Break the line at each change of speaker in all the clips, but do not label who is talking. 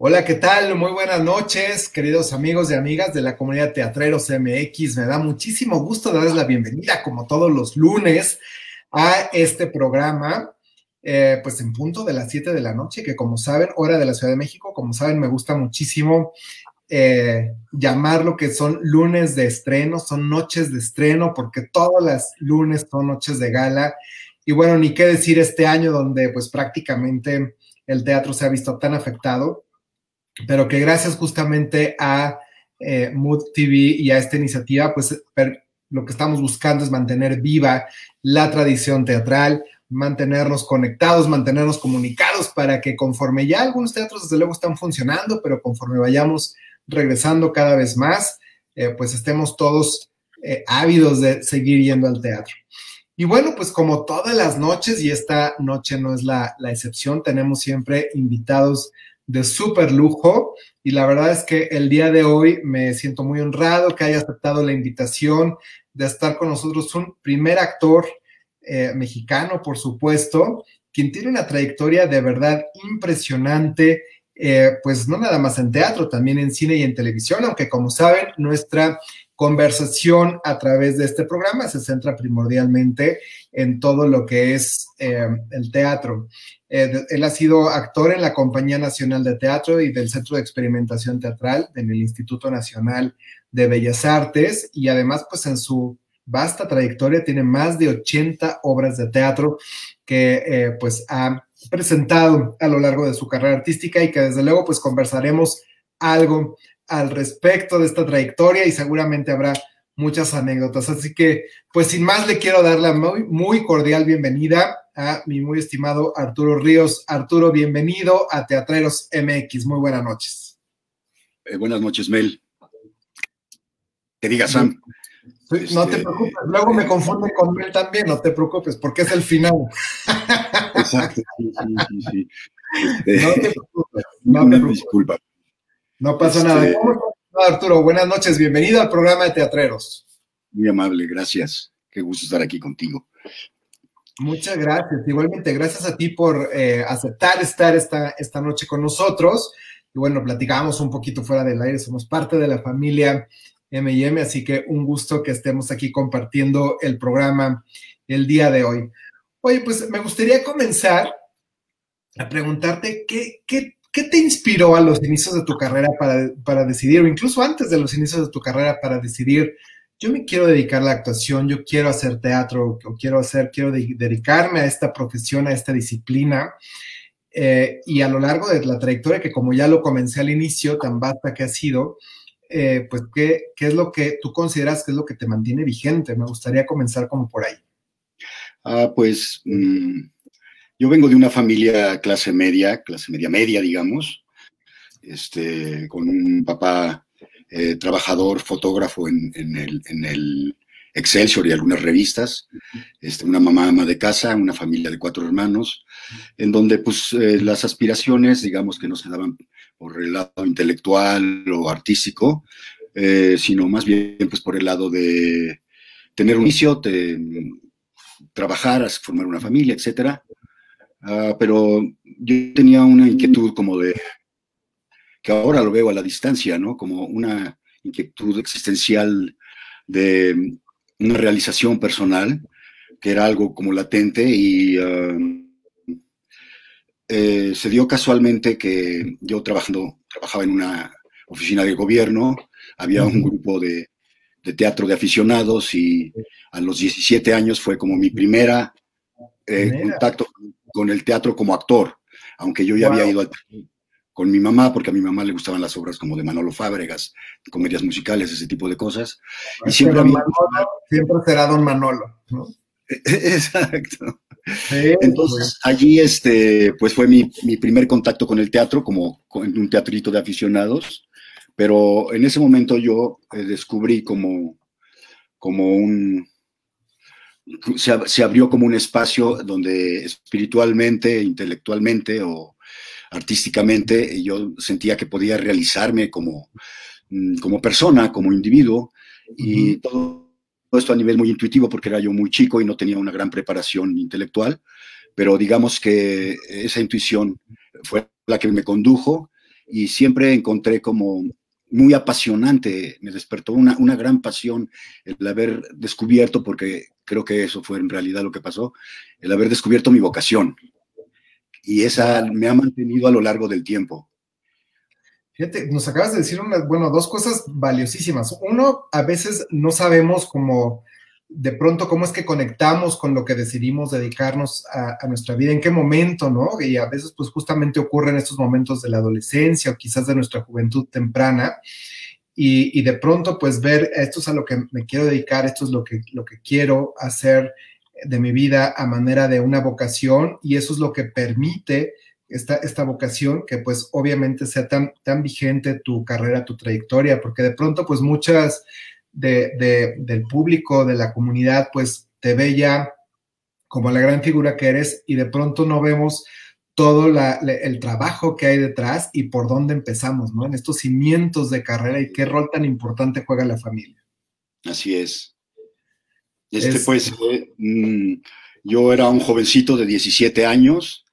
Hola, ¿qué tal? Muy buenas noches, queridos amigos y amigas de la comunidad Teatreros MX. Me da muchísimo gusto darles la bienvenida, como todos los lunes, a este programa, eh, pues en punto de las 7 de la noche, que como saben, hora de la Ciudad de México, como saben, me gusta muchísimo eh, llamar lo que son lunes de estreno, son noches de estreno, porque todas las lunes son noches de gala. Y bueno, ni qué decir este año donde pues prácticamente el teatro se ha visto tan afectado pero que gracias justamente a eh, Mood TV y a esta iniciativa, pues lo que estamos buscando es mantener viva la tradición teatral, mantenernos conectados, mantenernos comunicados para que conforme ya algunos teatros desde luego están funcionando, pero conforme vayamos regresando cada vez más, eh, pues estemos todos eh, ávidos de seguir yendo al teatro. Y bueno, pues como todas las noches, y esta noche no es la, la excepción, tenemos siempre invitados de súper lujo. Y la verdad es que el día de hoy me siento muy honrado que haya aceptado la invitación de estar con nosotros un primer actor eh, mexicano, por supuesto, quien tiene una trayectoria de verdad impresionante, eh, pues no nada más en teatro, también en cine y en televisión, aunque como saben, nuestra conversación a través de este programa se centra primordialmente en todo lo que es eh, el teatro. Eh, él ha sido actor en la Compañía Nacional de Teatro y del Centro de Experimentación Teatral en el Instituto Nacional de Bellas Artes y además pues en su vasta trayectoria tiene más de 80 obras de teatro que eh, pues ha presentado a lo largo de su carrera artística y que desde luego pues conversaremos algo al respecto de esta trayectoria y seguramente habrá muchas anécdotas. Así que, pues sin más, le quiero dar la muy, muy cordial bienvenida a mi muy estimado Arturo Ríos. Arturo, bienvenido a Teatreros MX. Muy buenas noches.
Eh, buenas noches, Mel. Que diga Sam.
no te este, preocupes, luego me confunde con Mel también, no te preocupes, porque es el final. Exacto, sí, sí, sí. no te preocupes, no te preocupes. Disculpa. No pasa nada. Este, ¿Cómo estás, Arturo? Buenas noches, bienvenido al programa de Teatreros.
Muy amable, gracias. Qué gusto estar aquí contigo.
Muchas gracias. Igualmente, gracias a ti por eh, aceptar estar esta, esta noche con nosotros. Y bueno, platicábamos un poquito fuera del aire, somos parte de la familia MM, así que un gusto que estemos aquí compartiendo el programa el día de hoy. Oye, pues me gustaría comenzar a preguntarte qué, qué, qué te inspiró a los inicios de tu carrera para, para decidir, o incluso antes de los inicios de tu carrera para decidir yo me quiero dedicar a la actuación, yo quiero hacer teatro, o quiero hacer, quiero dedicarme a esta profesión, a esta disciplina. Eh, y a lo largo de la trayectoria, que como ya lo comencé al inicio, tan vasta que ha sido, eh, pues, ¿qué, ¿qué, es lo que tú consideras que es lo que te mantiene vigente? Me gustaría comenzar como por ahí.
Ah, pues mm, yo vengo de una familia clase media, clase media media, digamos, este, con un papá eh, trabajador, fotógrafo en, el, Excelsior y algunas revistas, este, una mamá ama de casa, una familia de cuatro hermanos, en donde pues eh, las aspiraciones, digamos que no se daban por el lado intelectual o artístico, eh, sino más bien pues por el lado de tener un inicio, de, trabajar, formar una familia, etcétera. Ah, pero yo tenía una inquietud como de que ahora lo veo a la distancia, ¿no? Como una inquietud existencial de una realización personal, que era algo como latente y um, eh, se dio casualmente que yo trabajando, trabajaba en una oficina de gobierno, había un grupo de, teatro de aficionados y a los 17 años fue como mi primera eh, contacto con el teatro como actor, aunque yo ya había ido al con mi mamá, porque a mi mamá le gustaban las obras como de Manolo Fábregas, comedias musicales, ese tipo de cosas.
Y siempre, siempre será don Manolo, ¿no?
Exacto. Entonces, allí este, pues fue mi, primer contacto con el teatro, como en un teatrito de aficionados, pero en ese momento yo eh, descubrí como, como un, se, se, abrió como un espacio donde espiritualmente, intelectualmente o artísticamente, yo sentía que podía realizarme como, mm, como persona, como individuo, y todo esto a nivel muy intuitivo porque era yo muy chico y no tenía una gran preparación intelectual, pero digamos que esa intuición fue la que me condujo y siempre encontré como muy apasionante, me despertó una, una gran pasión el haber descubierto, porque creo que eso fue en realidad lo que pasó, el haber descubierto mi vocación. Y esa me ha mantenido a lo largo del tiempo.
Fíjate, nos acabas de decir unas, bueno, dos cosas valiosísimas. Uno, a veces no sabemos cómo, de pronto, cómo es que conectamos con lo que decidimos dedicarnos a, nuestra vida, en qué momento, ¿no? Y a veces, pues justamente ocurre en estos momentos de la adolescencia o quizás de nuestra juventud temprana. Y, de pronto, pues ver, esto es a lo que me quiero dedicar, esto es lo que, lo que quiero hacer de mi vida a manera de una vocación y eso es lo que permite esta, esta vocación que pues obviamente sea tan, tan vigente tu carrera, tu trayectoria, porque de pronto pues muchas de, del público, de la comunidad, pues te ve ya como la gran figura que eres y de pronto no vemos todo el trabajo que hay detrás y por dónde empezamos, ¿no? En estos cimientos de carrera y qué rol tan importante juega la familia.
Así es. Este, pues, eh, mm, yo era un jovencito de 17 años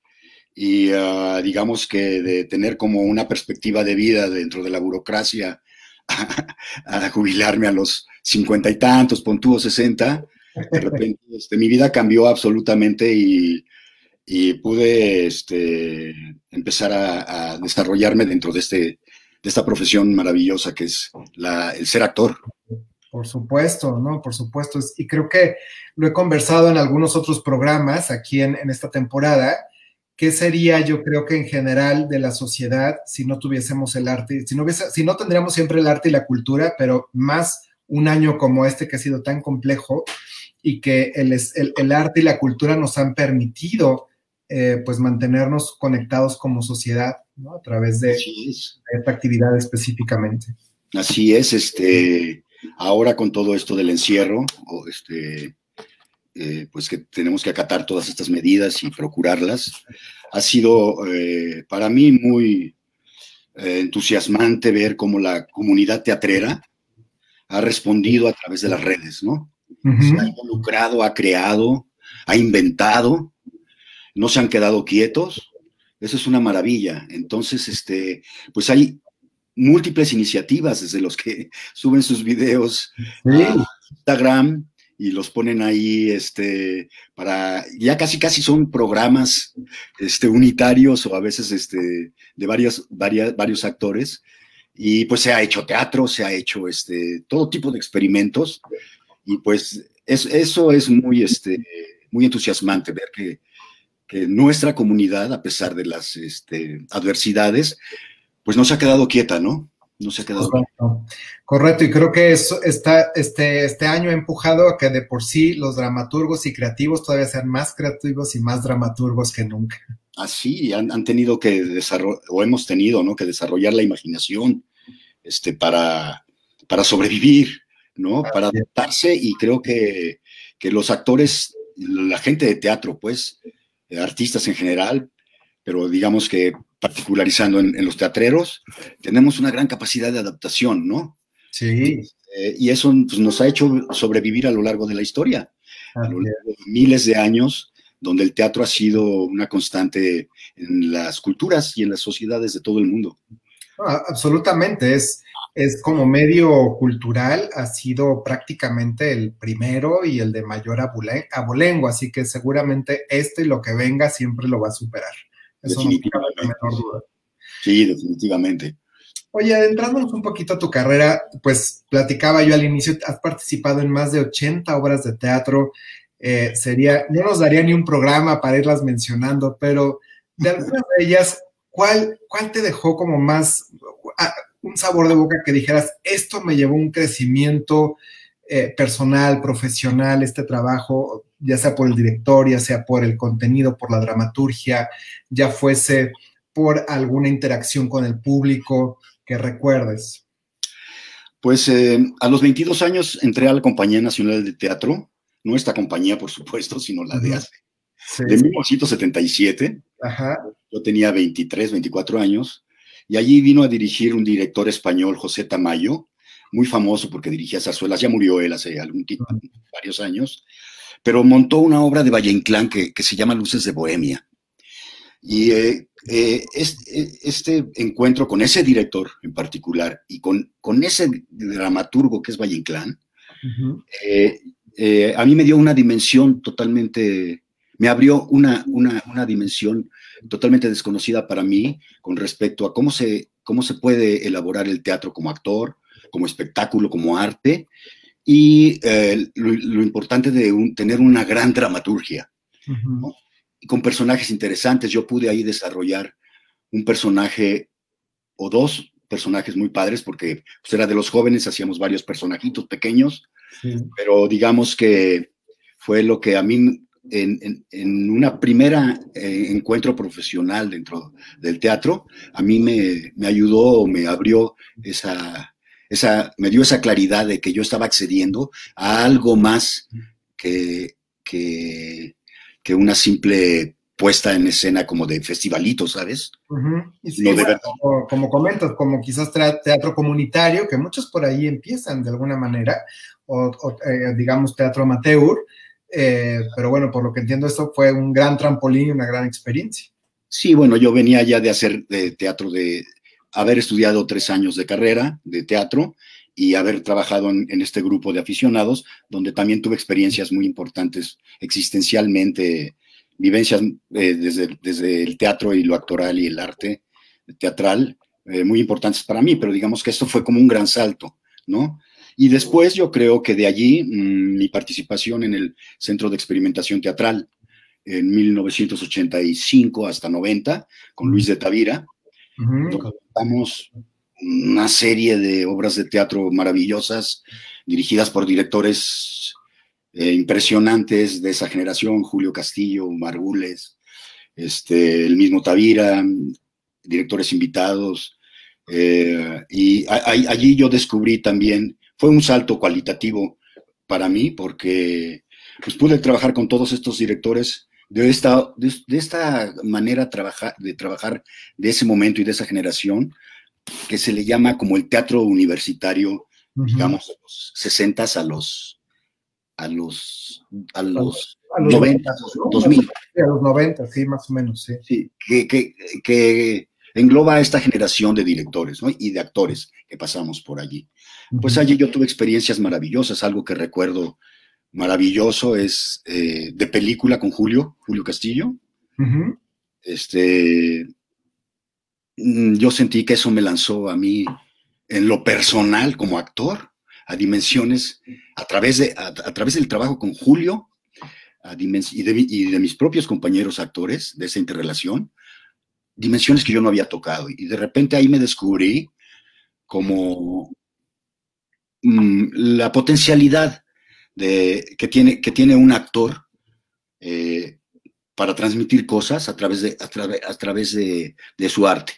y ah, digamos que de tener como una perspectiva de vida dentro de la burocracia a, jubilarme a los cincuenta y tantos, pontúo sesenta, de repente este, mi vida cambió absolutamente y, pude este, empezar a, desarrollarme dentro de, este, de esta profesión maravillosa que es el ser actor.
Por supuesto, ¿no? Por supuesto. Y creo que lo he conversado en algunos otros programas aquí en, en esta temporada ¿qué sería yo creo que en general de la sociedad si no tuviésemos el arte, si no, hubiese, si no tendríamos siempre el arte y la cultura, pero más un año como este que ha sido tan complejo y que el, el, arte y la cultura nos han permitido eh, pues mantenernos conectados como sociedad, ¿no? A través de, esta actividad específicamente.
Así es, este, ahora con todo esto del encierro, o este, eh, pues que tenemos que acatar todas estas medidas y procurarlas. Ha sido eh, para mí muy entusiasmante ver cómo la comunidad teatrera ha respondido a través de las redes, ¿no? Se ha involucrado, ha creado, ha inventado, no se han quedado quietos. Eso es una maravilla. Entonces, este, pues hay múltiples iniciativas desde los que suben sus videos a Instagram, y los ponen ahí este para ya casi casi son programas este unitarios o a veces este de varios varias, varios actores y pues se ha hecho teatro se ha hecho este todo tipo de experimentos y pues eso es muy este muy entusiasmante ver que, que nuestra comunidad a pesar de las este, adversidades pues no se ha quedado quieta no no se ha quedado.
Correcto. Correcto, y creo que eso está, este, este año ha empujado a que de por sí los dramaturgos y creativos todavía sean más creativos y más dramaturgos que nunca.
Así, han, han tenido que desarrollar, o hemos tenido, ¿no? Que desarrollar la imaginación este, para, para sobrevivir, ¿no? para adaptarse, y creo que, que los actores, la gente de teatro, pues, artistas en general, pero digamos que particularizando en, los teatreros, tenemos una gran capacidad de adaptación, ¿no?
Sí.
Eh, y eso pues, nos ha hecho sobrevivir a lo largo de la historia, a lo largo de miles de años, donde el teatro ha sido una constante en las culturas y en las sociedades de todo el mundo.
absolutamente, es, es como medio cultural, ha sido prácticamente el primero y el de mayor abolengo, así que seguramente este y lo que venga siempre lo va a superar
definitivamente. duda. Sí, definitivamente.
Oye, adentrándonos un poquito a tu carrera, pues platicaba yo al inicio, has participado en más de 80 obras de teatro. Eh, sería, no nos daría ni un programa para irlas mencionando, pero de algunas de ellas, ¿cuál, cuál te dejó como más ah, un sabor de boca que dijeras, esto me llevó un crecimiento eh, personal, profesional, este trabajo, ya sea por el director, ya sea por el contenido, por la dramaturgia, ya fuese por alguna interacción con el público que recuerdes?
Pues eh, a los 22 años entré a la Compañía Nacional de Teatro, no esta compañía, por supuesto, sino la de hace, de 1977. Yo tenía 23, 24 años, y allí vino a dirigir un director español, José Tamayo, muy famoso porque dirigía zarzuelas, ya murió él hace algún tiempo, varios años, pero montó una obra de Valle Inclán que, que se llama Luces de Bohemia. Y eh, eh, este, encuentro con ese director en particular y con, con ese dramaturgo que es Valle Inclán, eh, a mí me dio una dimensión totalmente, me abrió una, una, dimensión totalmente desconocida para mí con respecto a cómo se, cómo se puede elaborar el teatro como actor, como espectáculo, como arte, y lo, importante de tener una gran dramaturgia con personajes interesantes. Yo pude ahí desarrollar un personaje o dos personajes muy padres, porque pues, era de los jóvenes, hacíamos varios personajitos pequeños, pero digamos que fue lo que a mí en, en, una primera eh, encuentro profesional dentro del teatro, a mí me, me ayudó, me abrió esa, esa, me dio esa claridad de que yo estaba accediendo a algo más que, que, que una simple puesta en escena como de festivalito, ¿sabes?
como, comentas, como quizás teatro comunitario, que muchos por ahí empiezan de alguna manera, o, eh, digamos teatro amateur, eh, pero bueno, por lo que entiendo, esto fue un gran trampolín y una gran experiencia.
Sí, bueno, yo venía ya de hacer de teatro, de haber estudiado tres años de carrera de teatro y haber trabajado en, este grupo de aficionados, donde también tuve experiencias muy importantes existencialmente, vivencias eh, desde, desde, el teatro y lo actoral y el arte teatral, eh, muy importantes para mí, pero digamos que esto fue como un gran salto, ¿no? Y después yo creo que de allí mm, mi participación en el Centro de Experimentación Teatral en 1985 hasta 90 con Luis de Tavira, uh una serie de obras de teatro maravillosas, dirigidas por directores eh, impresionantes de esa generación, Julio Castillo, Margules, este, el mismo Tavira, directores invitados. Eh, y allí yo descubrí también, fue un salto cualitativo para mí, porque pues, pude trabajar con todos estos directores de esta, de, esta manera trabajar, de trabajar de ese momento y de esa generación, que se le llama como el teatro universitario, digamos, de los 60 a los a los a los, 90, 2000.
a los 90, sí, más o menos, sí.
Sí, que, que, que engloba a esta generación de directores ¿no? y de actores que pasamos por allí. Pues allí yo tuve experiencias maravillosas, algo que recuerdo maravilloso es eh, de película con Julio, Julio Castillo. Este, Mm, yo sentí que eso me lanzó a mí en lo personal como actor a dimensiones a través, de, a, través del trabajo con Julio y, de, mis propios compañeros actores de esa interrelación, dimensiones que yo no había tocado. Y de repente ahí me descubrí como mm, la potencialidad de, que, tiene, que tiene un actor eh, para transmitir cosas a través de, a, través de su arte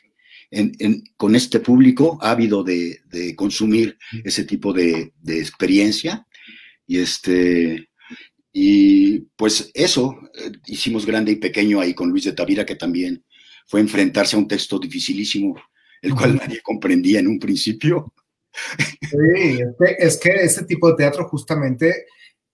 con este público ávido de, consumir ese tipo de, de, experiencia. Y, este, y pues eso, eh, hicimos grande y pequeño ahí con Luis de Tavira, que también fue enfrentarse a un texto dificilísimo, el cual nadie comprendía en un principio.
Sí, es que, ese tipo de teatro justamente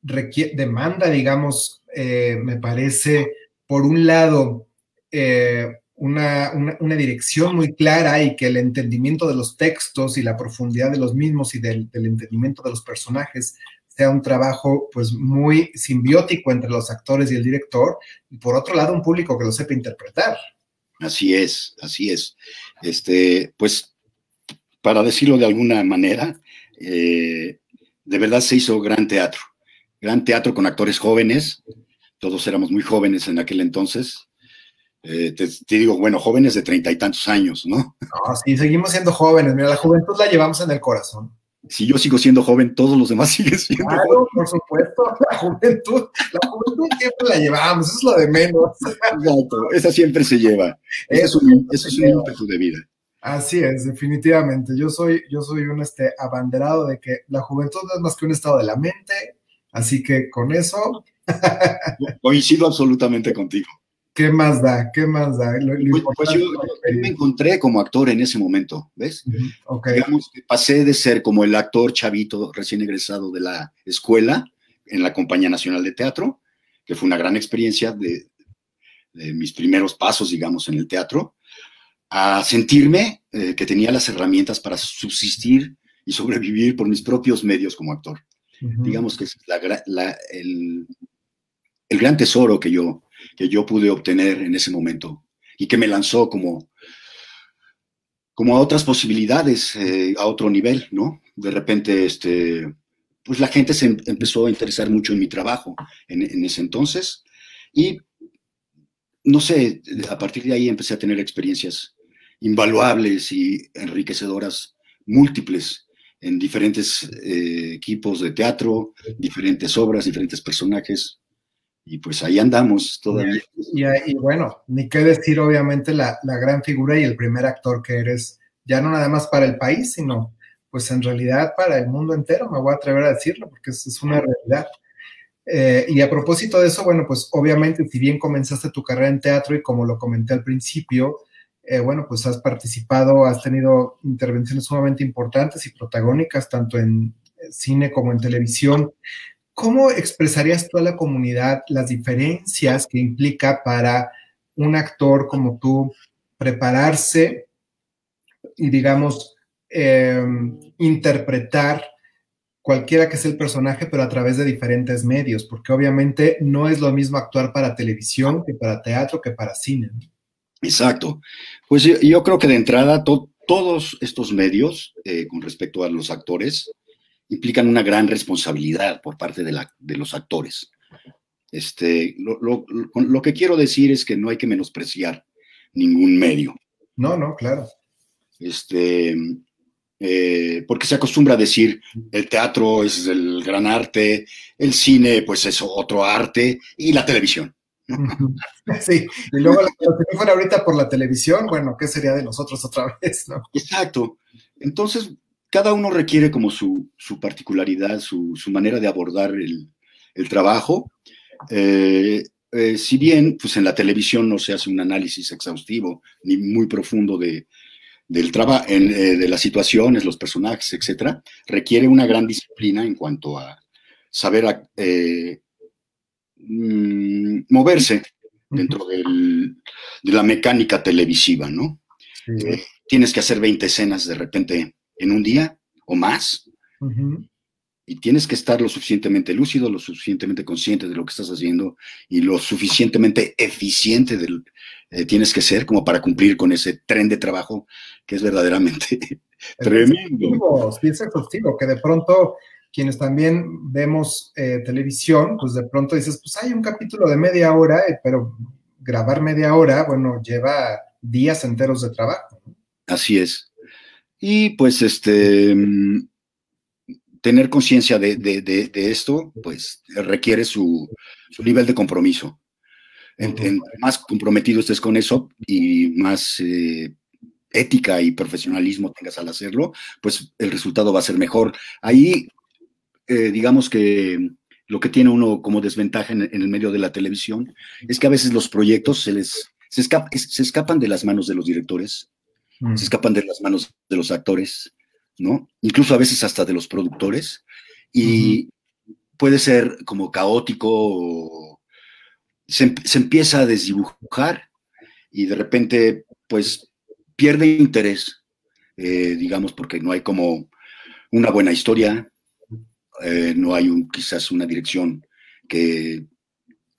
requiere, demanda, digamos, eh, me parece, por un lado, eh, una, dirección muy clara y que el entendimiento de los textos y la profundidad de los mismos y del, entendimiento de los personajes sea un trabajo pues muy simbiótico entre los actores y el director y por otro lado un público que lo sepa interpretar.
Así es, así es. Este, pues para decirlo de alguna manera, eh, de verdad se hizo gran teatro, gran teatro con actores jóvenes, todos éramos muy jóvenes en aquel entonces, eh, te, digo, bueno, jóvenes de treinta y tantos años, ¿no?
No, sí, seguimos siendo jóvenes. Mira, la juventud la llevamos en el corazón.
Si yo sigo siendo joven, todos los demás siguen siendo
claro, por supuesto, la juventud, la juventud siempre la llevamos, eso es lo de menos.
Exacto, esa siempre se lleva. Ese es un, ese es un ímpetu de vida.
Así es, definitivamente. Yo soy, yo soy un este, abanderado de que la juventud no es más que un estado de la mente, así que con eso.
Coincido absolutamente contigo.
¿Qué más da? ¿Qué más da?
Pues, pues yo, me encontré como actor en ese momento, ¿ves? Digamos que pasé de ser como el actor chavito recién egresado de la escuela en la Compañía Nacional de Teatro, que fue una gran experiencia de, mis primeros pasos, digamos, en el teatro, a sentirme eh, que tenía las herramientas para subsistir y sobrevivir por mis propios medios como actor. Digamos que es el, gran tesoro que yo, que yo pude obtener en ese momento y que me lanzó como, como a otras posibilidades, eh, a otro nivel, ¿no? De repente, este, pues la gente se em, empezó a interesar mucho en mi trabajo en, ese entonces y no sé, a partir de ahí empecé a tener experiencias invaluables y enriquecedoras múltiples en diferentes eh, equipos de teatro, diferentes obras, diferentes personajes. Y pues ahí andamos todavía.
Y, bueno, ni qué decir, obviamente, la, la, gran figura y el primer actor que eres, ya no nada más para el país, sino pues en realidad para el mundo entero, me voy a atrever a decirlo, porque es, es una realidad. Eh, y a propósito de eso, bueno, pues obviamente, si bien comenzaste tu carrera en teatro y como lo comenté al principio, eh, bueno, pues has participado, has tenido intervenciones sumamente importantes y protagónicas, tanto en cine como en televisión. ¿Cómo expresarías tú a la comunidad las diferencias que implica para un actor como tú prepararse y, digamos, em, interpretar cualquiera que sea el personaje, pero a través de diferentes medios, porque obviamente no es lo mismo actuar para televisión que para teatro, que para cine.
Exacto. Pues yo, creo que de entrada todos estos medios, eh, con respecto a los actores, implican una gran responsabilidad por parte de, la, de los actores. Este, lo, lo, que quiero decir es que no hay que menospreciar ningún medio.
No, no, claro.
Este, eh, porque se acostumbra a decir el teatro es el gran arte, el cine pues es otro arte y la televisión.
Sí, y luego si fuera ahorita por la televisión, bueno, ¿qué sería de nosotros otra vez? No?
Exacto. Entonces, cada uno requiere como su, particularidad, su, manera de abordar el, trabajo. Eh, eh, si bien, pues en la televisión no se hace un análisis exhaustivo ni muy profundo de, del eh, de las situaciones, los personajes, etcétera, requiere una gran disciplina en cuanto a saber eh, mm, moverse dentro de la mecánica televisiva, ¿no? Tienes que hacer 20 escenas de repente en un día o más. Y tienes que estar lo suficientemente lúcido, lo suficientemente consciente de lo que estás haciendo y lo suficientemente eficiente del, tienes que ser como para cumplir con ese tren de trabajo que es verdaderamente tremendo.
Sí, es exhaustivo, que de pronto quienes también vemos eh, televisión, pues de pronto dices, pues hay un capítulo de media hora, eh, pero grabar media hora, bueno, lleva días enteros de trabajo.
Así es. Y pues este, tener conciencia de, esto, pues requiere su, nivel de compromiso. más comprometido estés con eso y más eh, ética y profesionalismo tengas al hacerlo, pues el resultado va a ser mejor. Ahí, eh, digamos que lo que tiene uno como desventaja en, el medio de la televisión es que a veces los proyectos se les se, escapan de las manos de los directores, mm. se escapan de las manos de los actores, ¿no? Incluso a veces hasta de los productores, y puede ser como caótico, se, se empieza a desdibujar y de repente, pues pierde interés, eh, digamos, porque no hay como una buena historia, eh, no hay un, quizás una dirección que,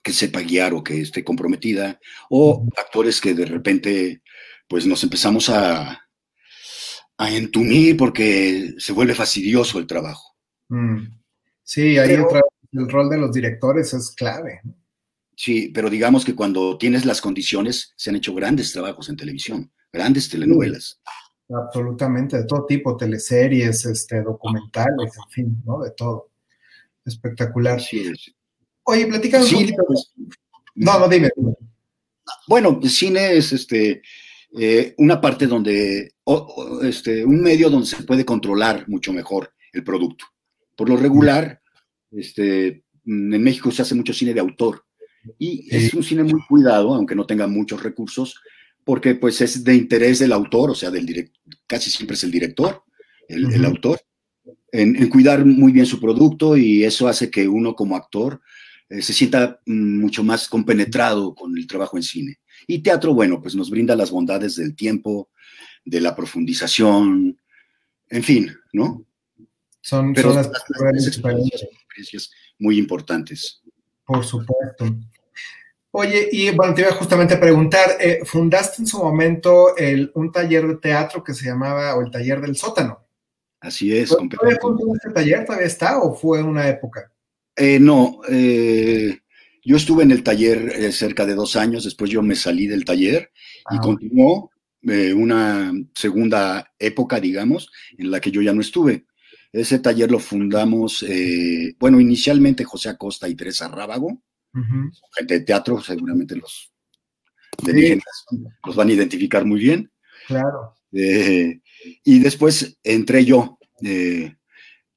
que, sepa guiar o que esté comprometida, o actores que de repente pues nos empezamos a, a entumir porque se vuelve fastidioso el trabajo.
Mm. Sí, ahí el rol de los directores es clave.
Sí, pero digamos que cuando tienes las condiciones, se han hecho grandes trabajos en televisión grandes telenovelas.
Absolutamente, de todo tipo, teleseries, este, documentales, en fin, ¿no? De todo. Espectacular.
Sí,
Oye, platícanos un poquito. Pues, no, no, dime.
Bueno, el cine es este, eh, una parte donde, este, un medio donde se puede controlar mucho mejor el producto. Por lo regular, este, en México se hace mucho cine de autor y es un cine muy cuidado, aunque no tenga muchos recursos, porque pues es de interés del autor, o sea, del director, casi siempre es el director, el, autor, en, cuidar muy bien su producto y eso hace que uno como actor eh, se sienta mm, mucho más compenetrado con el trabajo en cine. Y teatro, bueno, pues nos brinda las bondades del tiempo, de la profundización, en fin, ¿no?
Son,
Pero
son las
las- experiencias, muy importantes.
Por supuesto. Oye, y bueno, te iba justamente a preguntar, eh, fundaste en su momento el, un taller de teatro que se llamaba, o el taller del sótano.
Así es,
¿Todavía este taller? ¿Todavía está o fue una época?
Eh, no, eh, yo estuve en el taller eh, cerca de dos años, después yo me salí del taller y
Ah,
continuó eh, una segunda época, digamos, en la que yo ya no estuve. Ese taller lo fundamos, eh, bueno, inicialmente José Acosta y Teresa Rábago, gente de teatro, seguramente los de
Sí.
los van a identificar muy bien.
Claro.
Y después entré yo eh,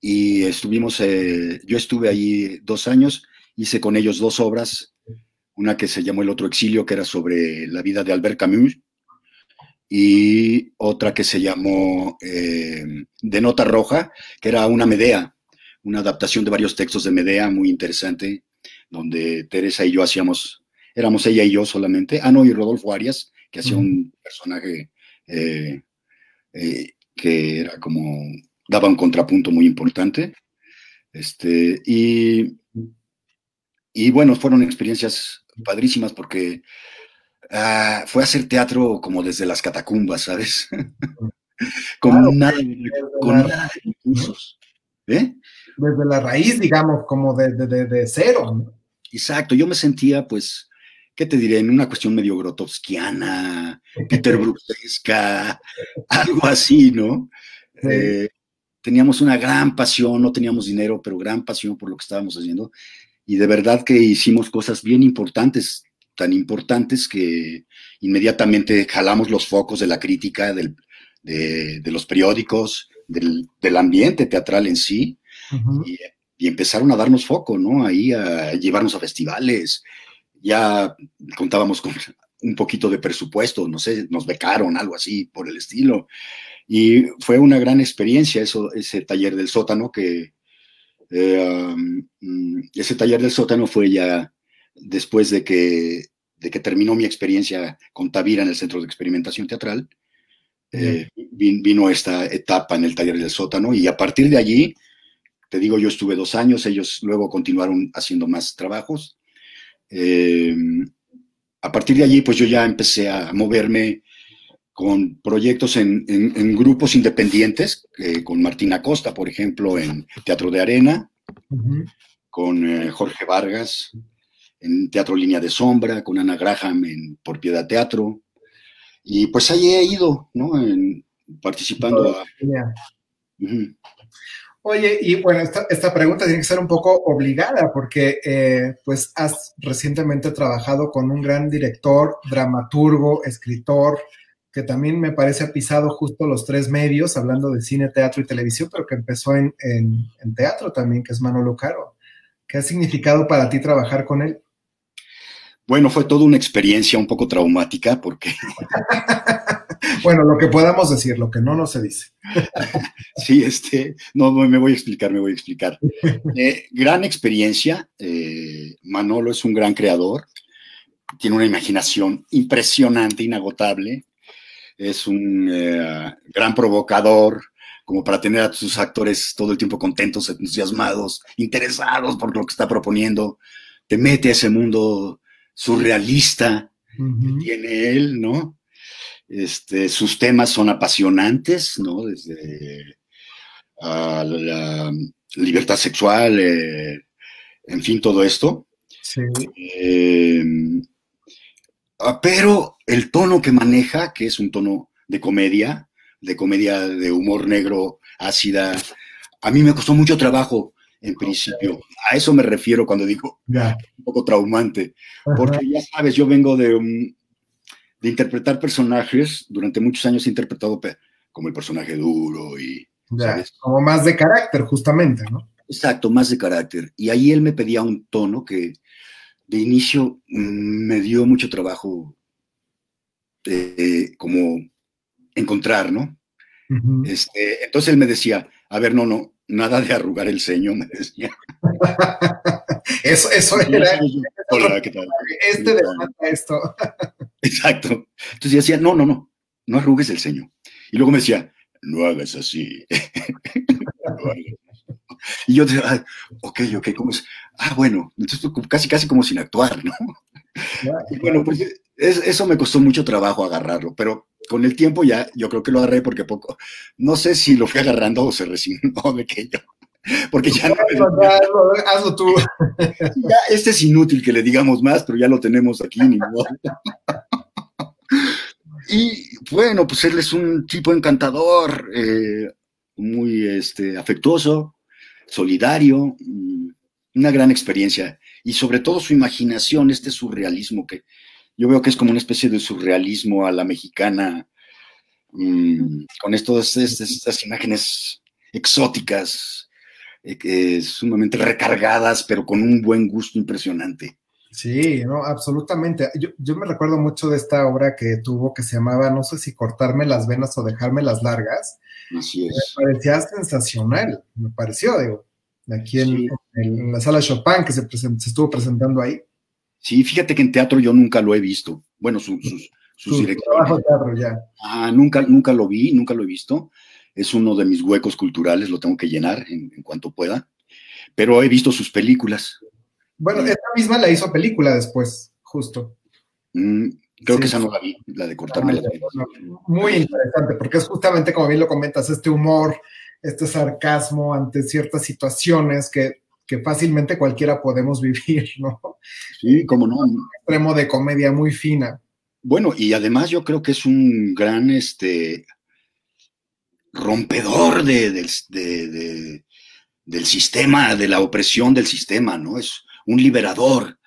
y estuvimos, eh, yo estuve ahí dos años, hice con ellos dos obras, una que se llamó El otro exilio, que era sobre la vida de Albert Camus, y otra que se llamó eh, De Nota Roja, que era una Medea, una adaptación de varios textos de Medea muy interesante, donde Teresa y yo hacíamos, éramos ella y yo solamente, ah, no, y Rodolfo Arias, que hacía un personaje eh, que era como, daba un contrapunto muy importante. Este, y, y bueno, fueron experiencias padrísimas porque ah, fue hacer teatro como desde las catacumbas, ¿sabes? con
Claro,
nada, con nada de recursos. ¿Eh?
Desde la raíz, digamos, como de, de, de, de cero. ¿no?
Exacto, yo me sentía, pues, ¿qué te diré? En una cuestión medio grotowskiana, Peter Bruxesca, algo así, ¿no?
Sí.
Eh, teníamos una gran pasión, no teníamos dinero, pero gran pasión por lo que estábamos haciendo. Y de verdad que hicimos cosas bien importantes, tan importantes que inmediatamente jalamos los focos de la crítica, del- de, de los periódicos, del, del ambiente teatral en sí
Ujú.
y, y empezaron a darnos foco, ¿no? Ahí a llevarnos a festivales. Ya contábamos con un poquito de presupuesto, no sé, nos becaron, algo así por el estilo. Y fue una gran experiencia eso, ese taller del sótano que... eh, um, ese taller del sótano fue ya después de que, de que terminó mi experiencia con Tavira en el Centro de Experimentación Teatral. eh, vin- vino esta etapa en el taller del sótano y a partir de allí te digo, yo estuve dos años, ellos luego continuaron haciendo más trabajos. Eh, a partir de allí, pues yo ya empecé a moverme con proyectos en, en- en grupos independientes, eh, con Martina Costa, por ejemplo, en Teatro de Arena, con eh, Jorge Vargas, en Teatro Línea de Sombra, con Ana Graham en Por Piedad Teatro. Y pues ahí he ido, ¿no? En- participando. a-.
Oye, y bueno, esta, esta pregunta tiene que ser un poco obligada porque eh, pues has recientemente trabajado con un gran director, dramaturgo, escritor, que también me parece ha pisado justo los tres medios, hablando de cine, teatro y televisión, pero que empezó en, en- en teatro también, que es Manolo Caro. ¿Qué ha significado para ti trabajar con él?
Bueno, fue toda una experiencia un poco traumática porque
Bueno, lo que podamos decir, lo que no, no se dice.
Sí, este, no, no, me voy a explicar, me voy a explicar. Eh, gran experiencia, eh, Manolo es un gran creador, tiene una imaginación impresionante, inagotable, es un eh, gran provocador, como para tener a sus actores todo el tiempo contentos, entusiasmados, interesados por lo que está proponiendo, te mete a ese mundo surrealista
Ujú.
tiene él, ¿no? Este, sus temas son apasionantes, ¿no? Desde ah, la libertad sexual, eh, en fin, todo esto.
Sí.
Eh, pero el tono que maneja, que es un tono de comedia, de comedia de humor negro, ácida, a mí me costó mucho trabajo en principio. A eso me refiero cuando digo un poco traumante. Porque ya sabes, yo vengo de, um, de interpretar personajes, durante muchos años he interpretado como el personaje duro y,
como más de carácter, justamente, ¿no?
exacto, más de carácter. Y ahí él me pedía un tono que de inicio mm, me dio mucho trabajo eh, como encontrar, ¿no? Este, entonces él me decía, a ver, no, no, nada de arrugar el ceño, me decía.
Eso, eso era. Hola, ¿qué tal? Este demanda esto.
Exacto. Entonces yo decía, no, no, no, no arrugues el ceño. Y luego me decía, no hagas así. Y yo decía, ok, ok, ¿cómo es? Ah, bueno, entonces casi, casi como sin actuar, ¿no? Y bueno, pues eso me costó mucho trabajo agarrarlo, pero con el tiempo ya yo creo que lo agarré porque poco, no sé si lo fui agarrando o se resignó de que yo, porque ya no...
Hazlo tú.
Ya, este es inútil que le digamos más, pero ya lo tenemos aquí, ni modo. Y bueno, pues él es un tipo encantador, eh, muy este, afectuoso, solidario, mm, una gran experiencia. Y sobre todo su imaginación, este surrealismo que yo veo que es como una especie de surrealismo a la mexicana, mm, con estas imágenes exóticas, eh, sumamente recargadas, pero con un buen gusto impresionante.
Sí, no, absolutamente. Yo, me recuerdo mucho de esta obra que tuvo que se llamaba, no sé si cortarme las venas o dejarme las largas.
Así es.
Me parecía sensacional, me pareció, digo, aquí en, la sala Chopin que se, se, estuvo presentando ahí.
Sí, fíjate que en teatro yo nunca lo he visto. Bueno, sus, sus,
Trabajo teatro ya.
Ah, nunca, nunca lo vi, nunca lo he visto. Es uno de mis huecos culturales, lo tengo que llenar en, en cuanto pueda. Pero he visto sus películas.
Bueno, esta misma la hizo película después, justo.
Mm, creo que esa no la vi, la de cortarme la
Muy interesante, porque es justamente, como bien lo comentas, este humor, este sarcasmo ante ciertas situaciones que, fácilmente cualquiera podemos vivir, ¿no?
Sí, como no. Un
extremo de comedia muy fina.
Bueno, y además yo creo que es un gran este rompedor de, del sistema, de la opresión del sistema, ¿no? Es un liberador.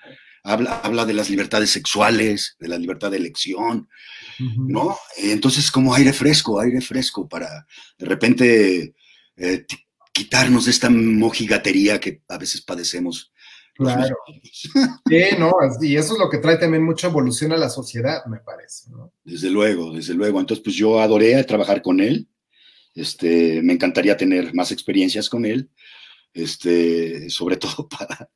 Habla, habla de las libertades sexuales, de la libertad de elección, ¿no? Entonces, como aire fresco, aire fresco para de repente eh, quitarnos de esta mojigatería que a veces padecemos.
Claro. Sí, no, y eso es lo que trae también mucha evolución a la sociedad, me parece. ¿no?
Desde luego, desde luego. Entonces, pues yo adoré trabajar con él. Este, me encantaría tener más experiencias con él, este, sobre todo para,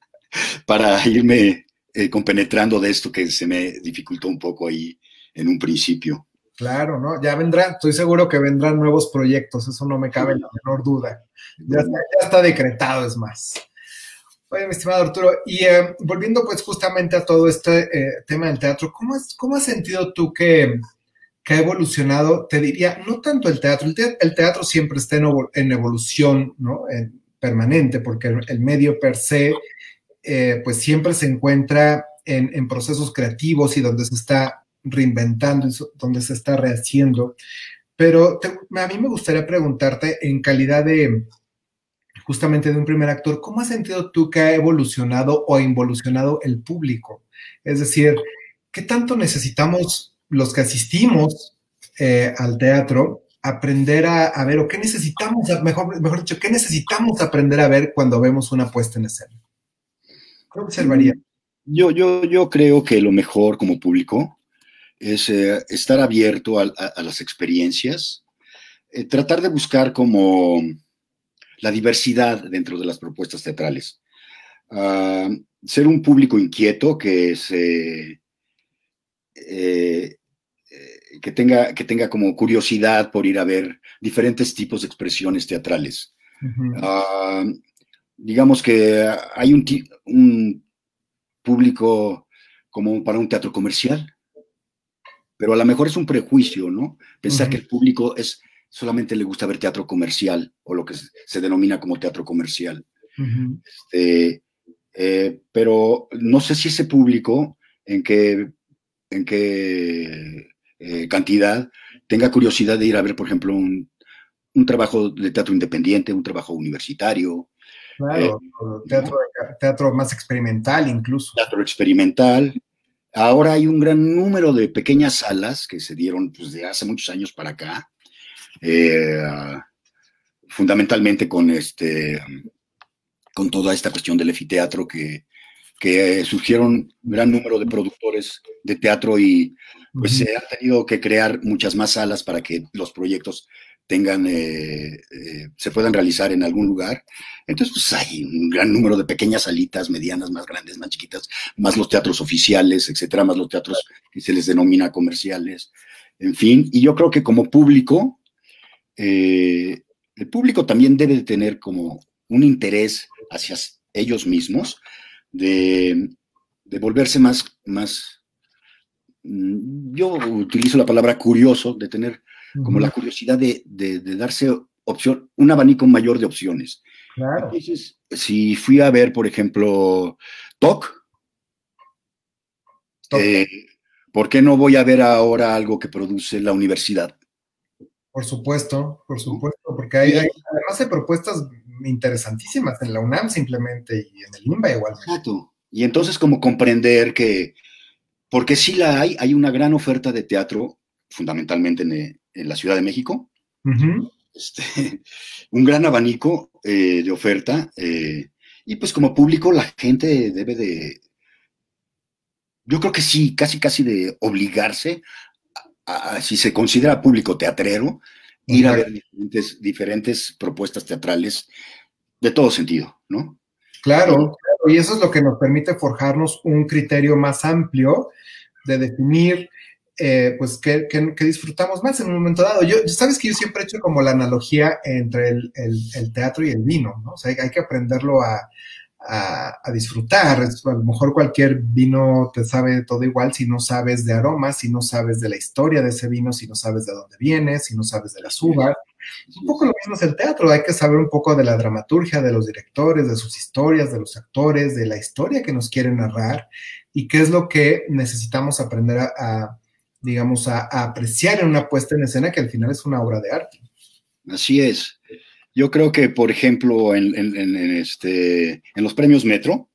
para irme eh, compenetrando de esto que se me dificultó un poco ahí en un principio.
Claro, ¿no? Ya vendrá, estoy seguro que vendrán nuevos proyectos, eso no me cabe la menor duda. Ya está, decretado, es más. Oye, mi estimado Arturo, y eh, volviendo pues justamente a todo este eh, tema del teatro, ¿cómo, es, ¿cómo has sentido tú que, ha evolucionado? Te diría, no tanto el teatro, el teatro, siempre está en, evolución, ¿no? permanente, porque el medio per se eh, pues siempre se encuentra en, procesos creativos y donde se está reinventando, donde se está rehaciendo. Pero a mí me gustaría preguntarte en calidad de justamente de un primer actor, ¿cómo has sentido tú que ha evolucionado o involucionado el público? Es decir, ¿qué tanto necesitamos los que asistimos eh, al teatro aprender a, ver o qué necesitamos, mejor, mejor dicho, qué necesitamos aprender a ver cuando vemos una puesta en escena? ¿Qué observaría?
Yo, yo, yo creo que lo mejor como público es eh, estar abierto a, las experiencias, eh, tratar de buscar como la diversidad dentro de las propuestas teatrales. Ah, ser un público inquieto que se... Eh, que tenga, que tenga como curiosidad por ir a ver diferentes tipos de expresiones teatrales. Digamos que hay un, un público como para un teatro comercial, pero a lo mejor es un prejuicio, ¿no? Pensar que el público es solamente le gusta ver teatro comercial o lo que se denomina como teatro comercial. Este, eh, pero no sé si ese público en qué, en qué eh, cantidad tenga curiosidad de ir a ver, por ejemplo, un, un trabajo de teatro independiente, un trabajo universitario,
Claro, eh, teatro, más experimental incluso.
Teatro experimental. Ahora hay un gran número de pequeñas salas que se dieron pues, de hace muchos años para acá, eh, fundamentalmente con, este, con toda esta cuestión del efiteatro que, que surgieron un gran número de productores de teatro y pues se han tenido que crear muchas más salas para que los proyectos tengan, eh, eh, se puedan realizar en algún lugar. Entonces, pues hay un gran número de pequeñas salitas, medianas, más grandes, más chiquitas, más los teatros oficiales, etcétera, más los teatros que se les denomina comerciales, en fin. Y yo creo que como público, eh, el público también debe de tener como un interés hacia ellos mismos de, de volverse más, más, mm, yo utilizo la palabra curioso, de tener como la curiosidad de, darse opción, un abanico mayor de opciones. Claro. Entonces, si fui a ver, por ejemplo, TOC, eh, ¿por qué no voy a ver ahora algo que produce la universidad?
Por supuesto, por supuesto, porque hay, hay además hay propuestas interesantísimas en la UNAM simplemente y en el INBA igual.
Exacto. Y entonces como comprender que, porque sí la hay, hay una gran oferta de teatro, fundamentalmente en, en la Ciudad de México. este, un gran abanico eh, de oferta. Eh, y pues como público la gente debe de, yo creo que sí, casi casi de obligarse, a, si se considera público teatrero, ir a ver diferentes, diferentes, propuestas teatrales de todo sentido, ¿no?
Claro, claro, y eso es lo que nos permite forjarnos un criterio más amplio de definir eh, pues que, disfrutamos más en un momento dado. Yo, sabes que yo siempre he hecho como la analogía entre el, teatro y el vino, ¿no? O sea, hay, que aprenderlo a, disfrutar. a lo mejor cualquier vino te sabe todo igual si no sabes de aromas, si no sabes de la historia de ese vino, si no sabes de dónde viene, si no sabes de las uvas. Un poco lo mismo es el teatro, hay que saber un poco de la dramaturgia, de los directores, de sus historias, de los actores, de la historia que nos quieren narrar y qué es lo que necesitamos aprender a digamos, a, apreciar en una puesta en escena que al final es una obra de arte.
Así es. Yo creo que, por ejemplo, en, este, en los premios Metro,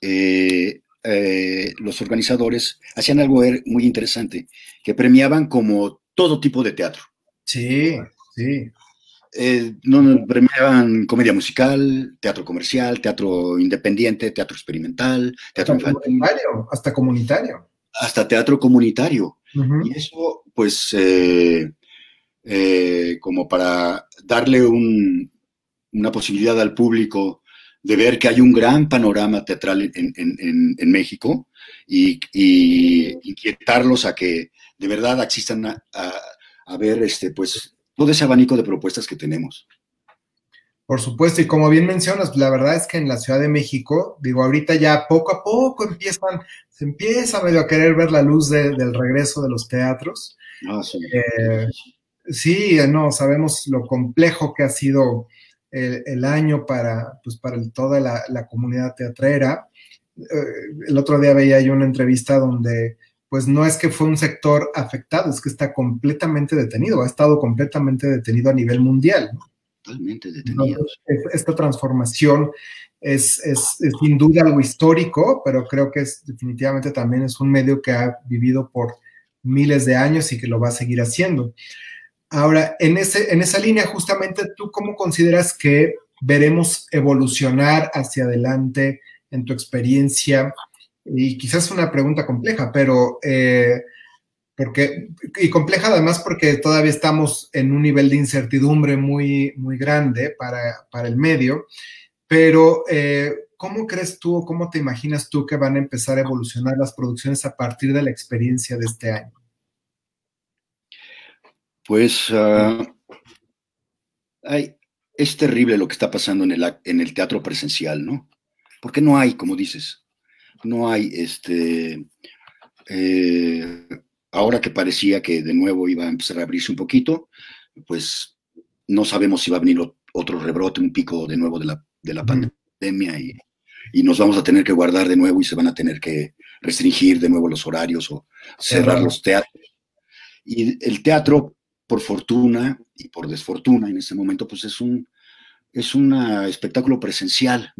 eh, eh, los organizadores hacían algo er, muy interesante, que premiaban como todo tipo de teatro.
Sí, sí.
Eh, no, premiaban comedia musical, teatro comercial, teatro independiente, teatro experimental, teatro
hasta Comunitario, hasta comunitario
hasta teatro comunitario. Y eso, pues, eh, eh, como para darle una posibilidad al público de ver que hay un gran panorama teatral en, México y, inquietarlos a que de verdad existan a, ver este, pues, todo ese abanico de propuestas que tenemos.
Por supuesto, y como bien mencionas, la verdad es que en la Ciudad de México, digo, ahorita ya poco a poco empiezan, se empieza medio a querer ver la luz del regreso de los teatros. Ah, sí. Eh, sí, no, sabemos lo complejo que ha sido el, año para, pues, para toda la, comunidad teatrera. Eh, el otro día veía yo una entrevista donde, pues no es que fue un sector afectado, es que está completamente detenido, ha estado completamente detenido a nivel mundial. ¿no?
Totalmente detenidos.
Esta transformación es, sin duda algo histórico, pero creo que es definitivamente también es un medio que ha vivido por miles de años y que lo va a seguir haciendo. Ahora, en, ese, en esa línea, justamente, ¿tú cómo consideras que veremos evolucionar hacia adelante en tu experiencia? Y quizás es una pregunta compleja, pero eh, porque, y compleja además porque todavía estamos en un nivel de incertidumbre muy, muy grande para, el medio, pero eh, ¿cómo crees tú o cómo te imaginas tú que van a empezar a evolucionar las producciones a partir de la experiencia de este año?
Pues ah, es terrible lo que está pasando en el, en el teatro presencial, ¿no? Porque no hay, como dices, no hay este... Eh, ahora que parecía que de nuevo iba a empezar a abrirse un poquito, pues no sabemos si va a venir otro rebrote, un pico de nuevo de la, de la pandemia y, nos vamos a tener que guardar de nuevo y se van a tener que restringir de nuevo los horarios o cerrar los teatros. Y el teatro, por fortuna y por desfortuna en este momento, pues es un, es un espectáculo presencial.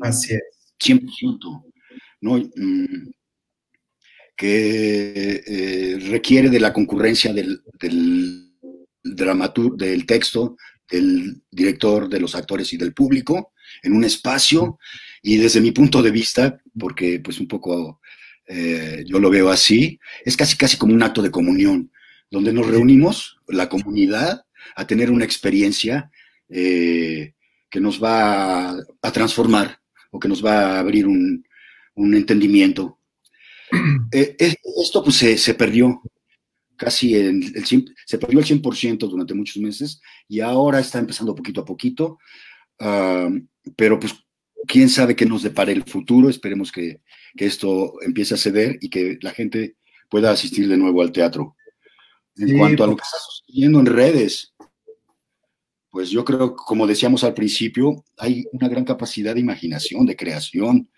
Así es.
100%. ¿no? Que eh, requiere de la concurrencia del, del del texto, del director, de los actores y del público en un espacio y desde mi punto de vista, porque pues un poco eh, yo lo veo así, es casi casi como un acto de comunión, donde nos reunimos, la comunidad, a tener una experiencia eh, que nos va a, transformar o que nos va a abrir un, entendimiento. Eh, esto pues se, perdió casi el, se perdió el 100% durante muchos meses y ahora está empezando poquito a poquito, ah, pero pues quién sabe qué nos depare el futuro, esperemos que, esto empiece a ceder y que la gente pueda asistir de nuevo al teatro. En cuanto a lo que está sucediendo en redes, pues yo creo, como decíamos al principio, hay una gran capacidad de imaginación, de creación.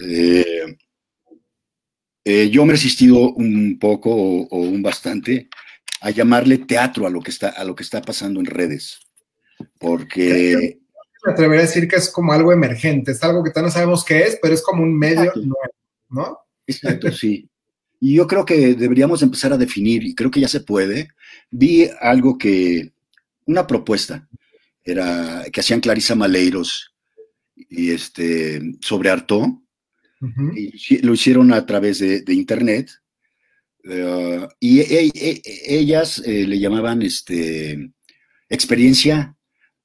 Eh, eh, yo me he resistido un poco o, un bastante a llamarle teatro a lo que está, a lo que está pasando en redes, porque...
Me atrevería a decir que es como algo emergente, es algo que todavía no sabemos qué es, pero es como un medio nuevo, ¿no?
Exacto, sí. Y yo creo que deberíamos empezar a definir, y creo que ya se puede. Vi algo que, una propuesta era que hacían Clarisa Maleiros y este, sobre Y lo hicieron a través de, internet. Eh, y e, e, ellas eh, le llamaban este, experiencia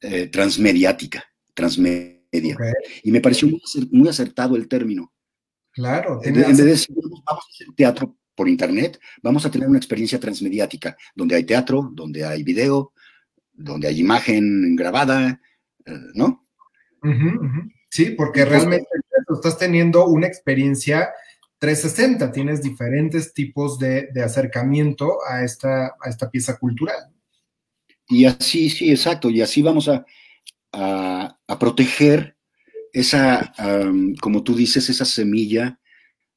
eh, transmediática, transmedia. Y me pareció muy, acertado el término.
Claro.
En, vez de decir, vamos a hacer teatro por internet, vamos a tener una experiencia transmediática, donde hay teatro, donde hay video, donde hay imagen grabada, ¿no?
Sí, porque realmente estás teniendo una experiencia 360, tienes diferentes tipos de, acercamiento a esta, a esta pieza cultural.
Y así, sí, exacto, y así vamos a, proteger esa, como tú dices, esa semilla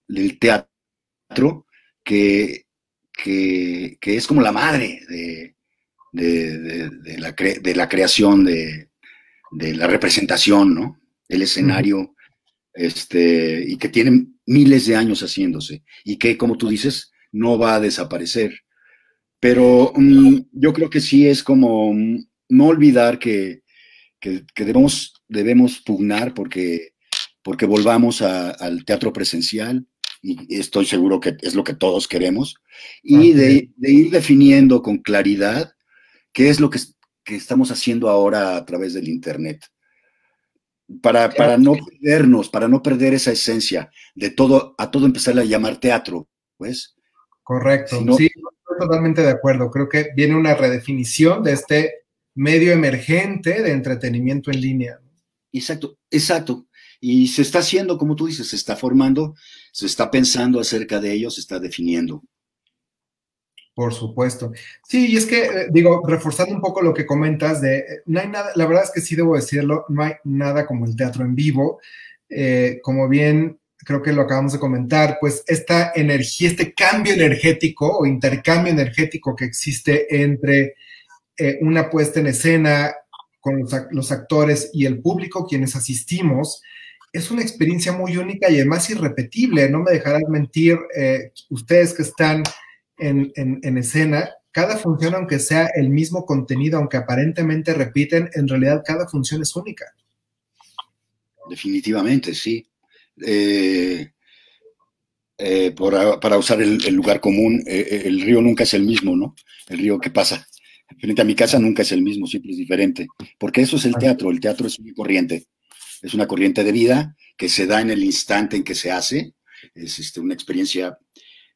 del teatro que, que es como la madre de, de, la, de la, creación, de, la representación, ¿no? El escenario, este, y que tiene miles de años haciéndose, y que, como tú dices, no va a desaparecer. Pero mm, yo creo que sí es como mm, no olvidar que, debemos, debemos pugnar porque, porque volvamos al teatro presencial, y estoy seguro que es lo que todos queremos, y de, ir definiendo con claridad qué es lo que, estamos haciendo ahora a través del Internet. Para, para, no perdernos, para no perder esa esencia de todo, a todo empezar a llamar teatro, pues.
Correcto, sí, estoy totalmente de acuerdo. Creo que viene una redefinición de este medio emergente de entretenimiento en línea.
Exacto, exacto. Y se está haciendo, como tú dices, se está formando, se está pensando acerca de ello, se está definiendo.
Por supuesto. Sí, y es que, eh, digo, reforzando un poco lo que comentas de, eh, no hay nada, la verdad es que sí debo decirlo, no hay nada como el teatro en vivo. Eh, como bien creo que lo acabamos de comentar, pues esta energía, este cambio energético o intercambio energético que existe entre una puesta en escena con los, actores y el público, quienes asistimos, es una experiencia muy única y además irrepetible. No me dejarán mentir ustedes que están en, escena, cada función, aunque sea el mismo contenido, aunque aparentemente repiten, en realidad cada función es única.
Definitivamente, sí. Eh, eh, para usar el, lugar común, eh, el río nunca es el mismo, ¿no? El río que pasa frente a mi casa nunca es el mismo, siempre es diferente. Porque eso es el teatro, el teatro es una corriente, es una corriente de vida que se da en el instante en que se hace, es este, una experiencia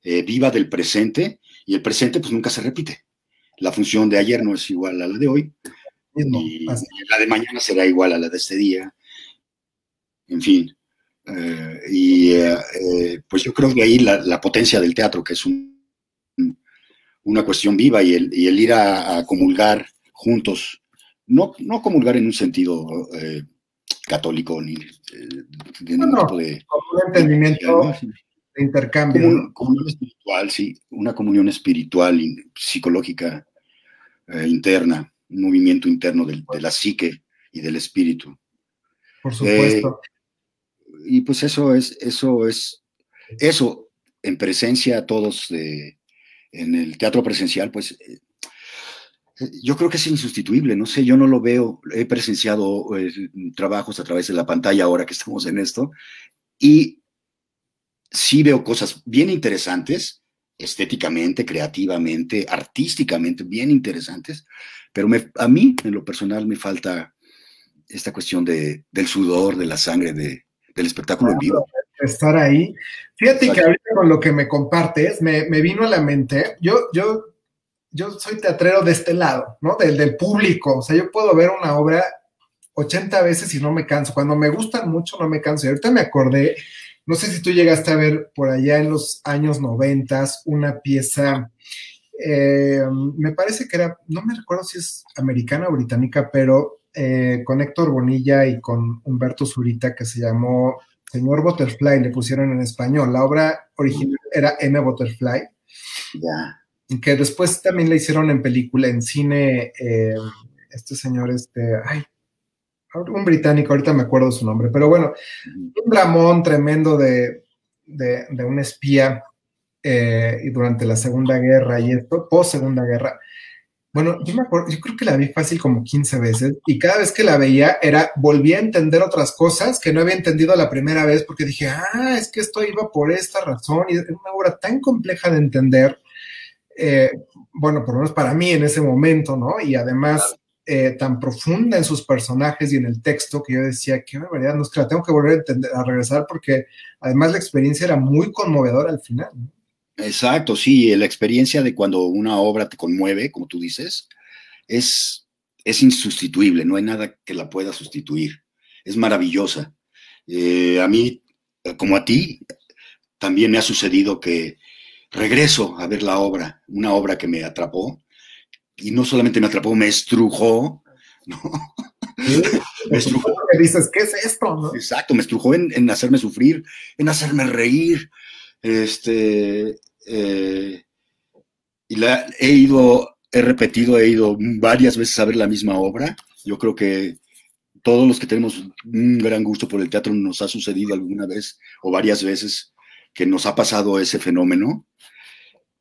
eh, viva del presente y el presente pues nunca se repite. La función de ayer no es igual a la de hoy y la de mañana será igual a la de este día. En fin. Eh, y eh, pues yo creo que ahí la, potencia del teatro, que es una cuestión viva y el, ir a, comulgar juntos, no, no comulgar en un sentido católico ni
de ningún tipo de, entendimiento intercambio.
Una comunión espiritual, sí, una comunión espiritual, psicológica, eh, interna, un movimiento interno de la psique y del espíritu.
Por supuesto.
Eh, y pues eso es, eso es, eso en presencia todos de, en el teatro presencial, pues eh, yo creo que es insustituible, no sé, yo no lo veo, he presenciado trabajos a través de la pantalla ahora que estamos en esto, y sí veo cosas bien interesantes estéticamente, creativamente, artísticamente, bien interesantes, pero a mí, en lo personal, me falta esta cuestión de, del sudor, de la sangre, de, del espectáculo en vivo.
Estar ahí. Fíjate que ahorita con lo que me compartes, me, vino a la mente, yo, yo, yo soy teatrero de este lado, ¿no? Del, del público, o sea, yo puedo ver una obra 80 veces y no me canso. Cuando me gustan mucho, no me canso. Y ahorita me acordé, no sé si tú llegaste a ver por allá en los años 90 una pieza, eh, me parece que era, no me recuerdo si es americana o británica, pero eh, con Héctor Bonilla y con Humberto Zurita, que se llamó Señor Butterfly, le pusieron en español. La obra original era M. Butterfly. Ya. Que después también la hicieron en película, en cine, eh, este señor, este, ay, un británico, ahorita me acuerdo su nombre, pero bueno, un dramón tremendo de, de, un espía eh, y durante la Segunda Guerra y esto, post Segunda Guerra. Bueno, yo me acuerdo, yo creo que la vi fácil como 15 veces y cada vez que la veía era, volví a entender otras cosas que no había entendido la primera vez porque dije, ah, es que esto iba por esta razón y es una obra tan compleja de entender, eh, bueno, por lo menos para mí en ese momento, ¿no? Y además eh, tan profunda en sus personajes y en el texto que yo decía, qué barbaridad, no que la tengo que volver a, entender, a regresar porque además la experiencia era muy conmovedora al final.
Exacto, sí, la experiencia de cuando una obra te conmueve, como tú dices, es, es insustituible, no hay nada que la pueda sustituir, es maravillosa. Eh, a mí, como a ti, también me ha sucedido que regreso a ver la obra, una obra que me atrapó, y no solamente me atrapó, me estrujó, ¿no?
me estrujó. dices, ¿qué es esto?
Exacto, me estrujó en, hacerme sufrir, en hacerme reír. Este, eh, y la, he ido, he repetido, he ido varias veces a ver la misma obra. Yo creo que todos los que tenemos un gran gusto por el teatro nos ha sucedido alguna vez o varias veces que nos ha pasado ese fenómeno.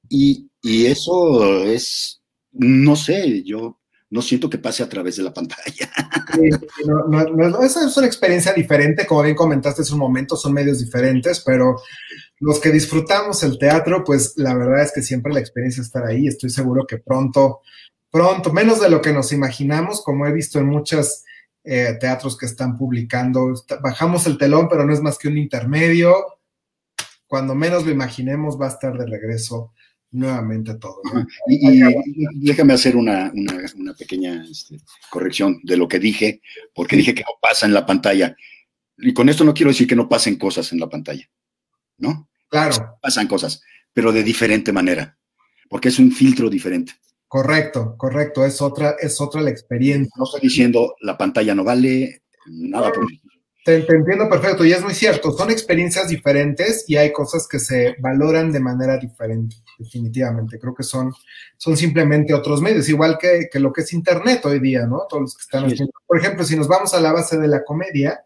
Y, y eso es no sé, yo no siento que pase a través de la pantalla.
no, esa es una experiencia diferente, como bien comentaste hace un momento, son medios diferentes, pero los que disfrutamos el teatro, pues la verdad es que siempre la experiencia es estar ahí. Estoy seguro que pronto, pronto, menos de lo que nos imaginamos, como he visto en muchos eh, teatros que están publicando, bajamos el telón, pero no es más que un intermedio. Cuando menos lo imaginemos, va a estar de regreso nuevamente todo.
Y, déjame hacer una, pequeña este, corrección de lo que dije, porque dije que no pasa en la pantalla. Y con esto no quiero decir que no pasen cosas en la pantalla, ¿no?
Claro.
Pasan cosas, pero de diferente manera, porque es un filtro diferente.
Correcto, correcto, es otra, es otra la experiencia.
No estoy diciendo la pantalla no vale nada por
te, entiendo perfecto y es muy cierto, son experiencias diferentes y hay cosas que se valoran de manera diferente, definitivamente. Creo que son, son simplemente otros medios, igual que, lo que es Internet hoy día, ¿no? Todos los que están haciendo. Por ejemplo, si nos vamos a la base de la comedia,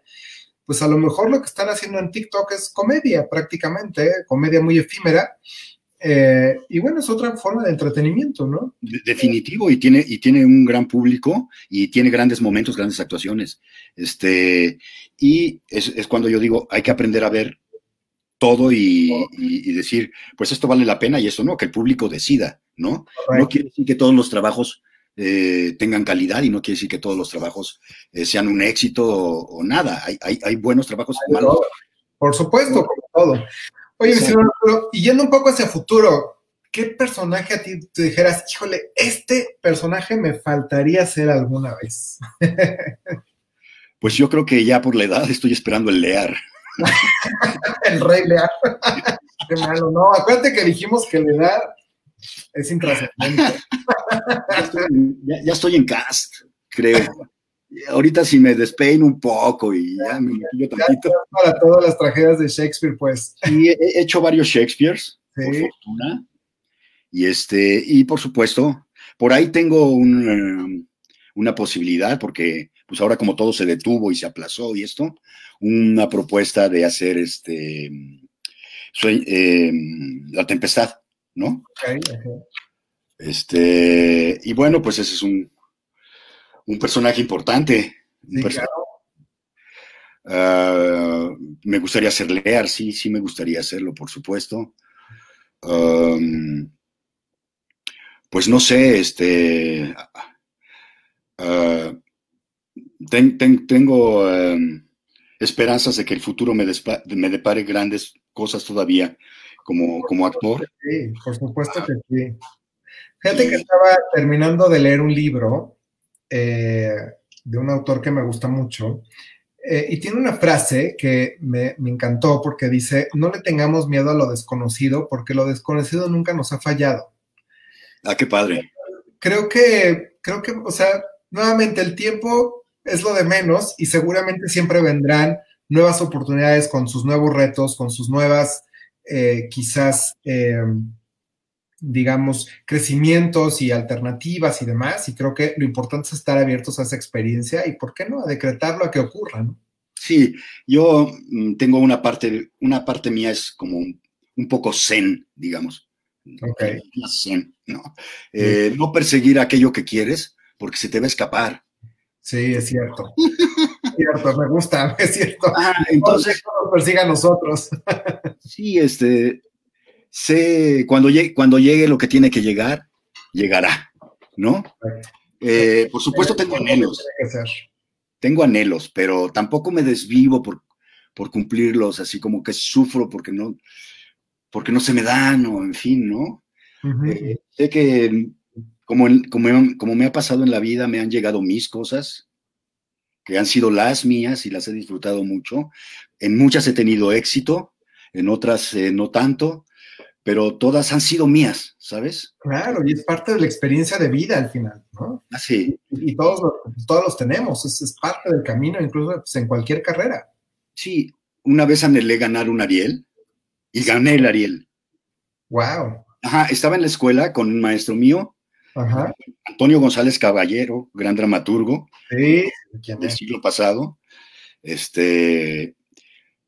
pues a lo mejor lo que están haciendo en TikTok es comedia prácticamente, ¿eh? comedia muy efímera, eh, y bueno, es otra forma de entretenimiento, ¿no?
Definitivo, y tiene, y tiene un gran público y tiene grandes momentos, grandes actuaciones. Este, y es, cuando yo digo, hay que aprender a ver todo y, decir, pues esto vale la pena y eso no, que el público decida, ¿no? No quiere decir que todos los trabajos eh, tengan calidad y no quiere decir que todos los trabajos eh, sean un éxito o, nada. Hay, hay, hay, buenos trabajos malos.
Por supuesto, como todo. Oye, y yendo un poco hacia futuro, ¿qué personaje a ti te dijeras, híjole, este personaje me faltaría ser alguna vez?
pues yo creo que ya por la edad estoy esperando el Lear.
el rey Lear. Qué malo, no. Acuérdate que dijimos que Lear es intrascendente.
ya, estoy en cast, creo. Ahorita si me despeino un poco y ya me maquillo tantito.
Para todas las tragedias de Shakespeare, pues.
Y he hecho varios Shakespeares, por fortuna. Y este, y por supuesto, por ahí tengo um, una posibilidad, porque pues ahora como todo se detuvo y se aplazó y esto, una propuesta de hacer este em, la tempestad, ¿no? Este, y bueno, pues ese es un, un personaje importante. Ah, me gustaría ser Lear, sí, sí me gustaría hacerlo, por supuesto. um, pues no sé, este, uh, tengo um, esperanzas de que el futuro me, me, depare grandes cosas todavía como, como actor.
Sí, por supuesto que sí. Fíjate que estaba terminando de leer un libro eh, de un autor que me gusta mucho, eh, y tiene una frase que me, me, encantó porque dice, no le tengamos miedo a lo desconocido porque lo desconocido nunca nos ha fallado.
Ah, qué padre.
Creo que, creo que, o sea, nuevamente el tiempo es lo de menos y seguramente siempre vendrán nuevas oportunidades con sus nuevos retos, con sus nuevas, eh, quizás, eh, digamos, crecimientos y alternativas y demás. Y creo que lo importante es estar abiertos a esa experiencia y, ¿por qué no?, a decretarlo a que ocurra, ¿no?
Sí, yo mm, tengo una parte, una parte mía es como un, poco zen, digamos. Zen, ¿no? Eh, no perseguir aquello que quieres porque se te va a escapar.
Sí, es cierto. es cierto, me gusta, es cierto.
Ah, entonces.
No nos persiga a nosotros.
sí, este, sé, cuando llegue, cuando llegue lo que tiene que llegar, llegará, ¿no? Eh, por supuesto tengo anhelos. Tengo anhelos, pero tampoco me desvivo por, por cumplirlos, así como que sufro porque no, porque no se me dan, o en fin, ¿no? Eh, sé que como, como, como me ha pasado en la vida, me han llegado mis cosas, que han sido las mías y las he disfrutado mucho. En muchas he tenido éxito, en otras eh, no tanto, pero todas han sido mías, ¿sabes?
Claro, y es parte de la experiencia de vida al final, ¿no?
Así.
Ah, y, todos, todos los tenemos, es, parte del camino, incluso pues, en cualquier carrera.
Sí, una vez anhelé ganar un Ariel y gané el Ariel.
Wow.
Ajá, estaba en la escuela con un maestro mío, Ajá. Antonio González Caballero, gran dramaturgo
sí,
del siglo pasado. Este,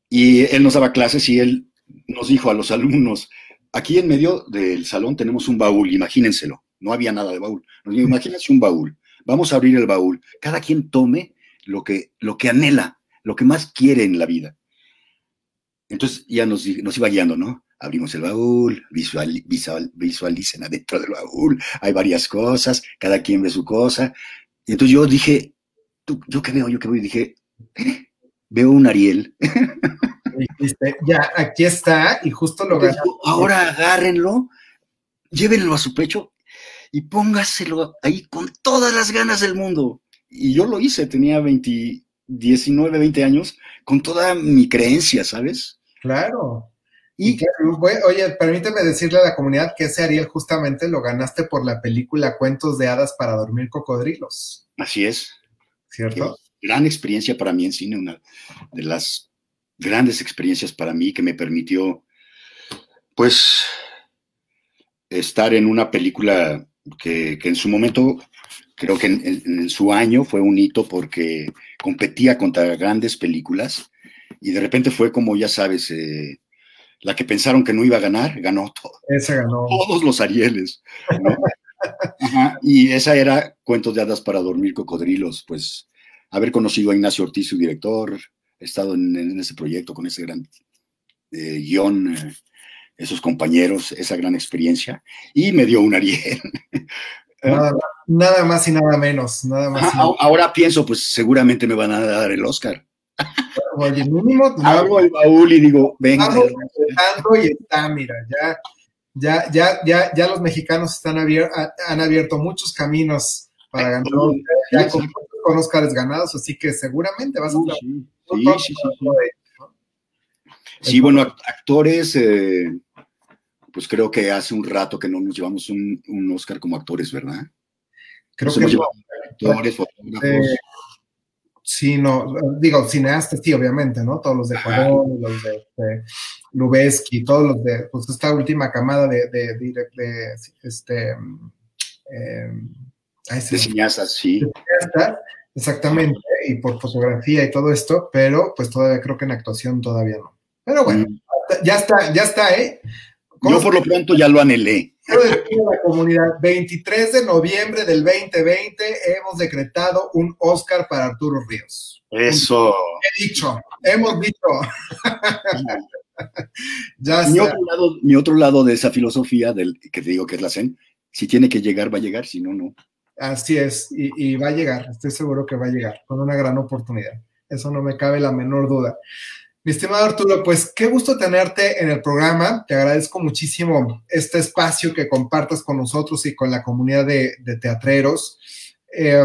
y él nos daba clases y él nos dijo a los alumnos, Aquí en medio del salón tenemos un baúl, imagínenselo. No había nada de baúl. Imagínense un baúl. Vamos a abrir el baúl. Cada quien tome lo que, lo que anhela, lo que más quiere en la vida. Entonces ya nos, iba guiando, ¿no? Abrimos el baúl, visual, visualicen adentro del baúl, hay varias cosas, cada quien ve su cosa. Y entonces yo dije, ¿yo qué veo? ¿Yo qué veo? Y dije, eh, veo un Ariel.
ya, aquí está, y justo lo
Ahora agárrenlo, llévenlo a su pecho y póngaselo ahí con todas las ganas del mundo. Y yo lo hice, tenía 20, 19, 20 años, con toda mi creencia, ¿sabes?
Claro. Y, oye, permíteme decirle a la comunidad que ese Ariel justamente lo ganaste por la película Cuentos de Hadas para Dormir Cocodrilos.
Así es.
¿Cierto?
Gran experiencia para mí en cine, una de las grandes experiencias para mí que me permitió, pues, estar en una película que, en su momento, creo que en, su año fue un hito porque competía contra grandes películas y de repente fue como, ya sabes, eh, la que pensaron que no iba a ganar, ganó todo.
Esa ganó.
Todos los Arieles. y esa era Cuentos de Hadas para Dormir Cocodrilos, pues haber conocido a Ignacio Ortiz, su director, he estado en, ese proyecto con ese gran eh, guion, eh, esos compañeros, esa gran experiencia, y me dio un Ariel.
Nada, más y nada menos, nada más.
ahora pienso, pues seguramente me van a dar el Oscar.
Oye, mínimo.
Hago el baúl y digo, venga.
y está, mira, ya, ya, ya, ya, ya los mexicanos están han abierto muchos caminos para ganar, ya con, con Oscars ganados, así que seguramente vas a
Sí, sí, sí. Sí, bueno, actores, eh, pues creo que hace un rato que no nos llevamos un, Oscar como actores, ¿verdad?
Creo que actores, fotógrafos. Sí, no, digo, cineastas, sí, obviamente, ¿no? Todos los de Ecuador, los de, de todos los de, pues esta última camada de, de, de, este,
eh, de cineastas, sí. De cineastas,
Exactamente, y por fotografía y todo esto, pero pues todavía creo que en actuación todavía no. Pero bueno, mm. ya está, ya está, ¿eh?
Yo por lo pronto ya lo anhelé.
la comunidad, 23 de noviembre del 2020 hemos decretado un Oscar para Arturo Ríos.
Eso.
He dicho, hemos dicho.
ya mi, otro lado, mi otro lado de esa filosofía, del, que te digo que es la Zen, si tiene que llegar, va a llegar, si no, no.
Así es, y, va a llegar, estoy seguro que va a llegar, con una gran oportunidad. Eso no me cabe la menor duda. Mi estimado Arturo, pues qué gusto tenerte en el programa. Te agradezco muchísimo este espacio que compartas con nosotros y con la comunidad de, teatreros. Eh,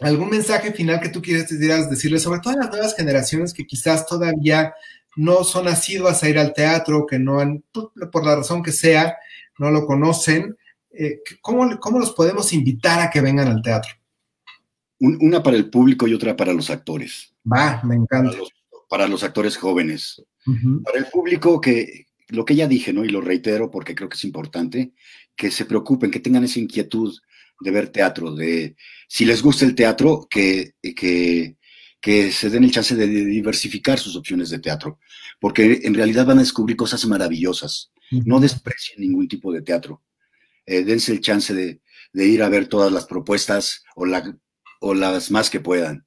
¿Algún mensaje final que tú quieras decirles, sobre todas las nuevas generaciones que quizás todavía no son asiduas a ir al teatro, que no han, por la razón que sea, no lo conocen? Eh, ¿cómo, los podemos invitar a que vengan al teatro?
una para el público y otra para los actores.
Va, me encanta.
Para los, actores jóvenes. Para el público, que lo que ya dije, ¿no? Y lo reitero porque creo que es importante, que se preocupen, que tengan esa inquietud de ver teatro, de si les gusta el teatro, que, que, que se den el chance de diversificar sus opciones de teatro, porque en realidad van a descubrir cosas maravillosas. No desprecien ningún tipo de teatro. Eh, dense el chance de, ir a ver todas las propuestas o, o las más que puedan.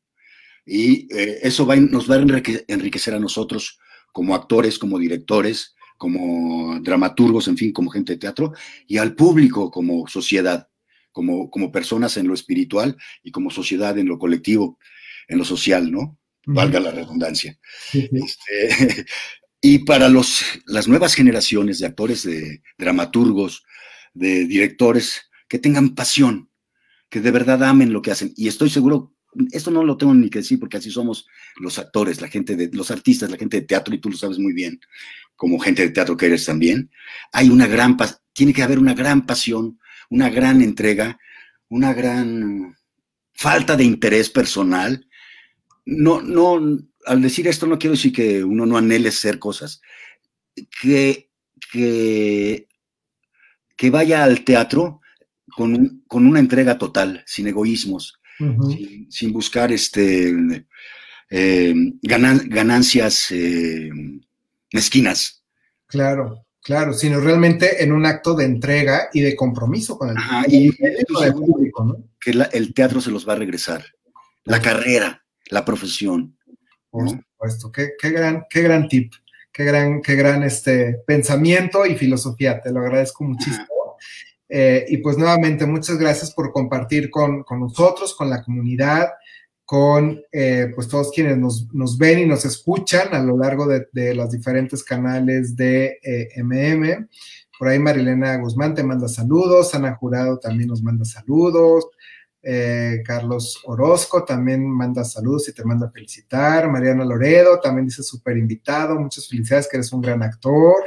Y eh, eso va, nos va a enriquecer a nosotros como actores, como directores, como dramaturgos, en fin, como gente de teatro, y al público como sociedad, como, como personas en lo espiritual y como sociedad en lo colectivo, en lo social, ¿no? Valga la redundancia. Este, y para los, las nuevas generaciones de actores, de dramaturgos, de directores que tengan pasión, que de verdad amen lo que hacen. Y estoy seguro, esto no lo tengo ni que decir porque así somos los actores, la gente de los artistas, la gente de teatro, y tú lo sabes muy bien, como gente de teatro que eres también. Hay una gran, tiene que haber una gran pasión, una gran entrega, una gran falta de interés personal. No, no, al decir esto no quiero decir que uno no anhele ser cosas, que, que que vaya al teatro con, una entrega total, sin egoísmos, sin, buscar este, eh, ganancias eh, mezquinas.
Claro, claro, sino realmente en un acto de entrega y de compromiso con el,
público. ¿no? Que el teatro se los va a regresar, la carrera, la profesión.
Por supuesto, qué, gran, qué gran tip qué gran, qué gran este pensamiento y filosofía, te lo agradezco muchísimo. Eh, y pues nuevamente, muchas gracias por compartir con, nosotros, con la comunidad, con eh, pues todos quienes nos, ven y nos escuchan a lo largo de, los diferentes canales de MM. Por ahí Marilena Guzmán te manda saludos, Ana Jurado también nos manda saludos, Carlos Orozco también manda saludos y te manda felicitar, Mariana Loredo también dice súper invitado, muchas felicidades que eres un gran actor.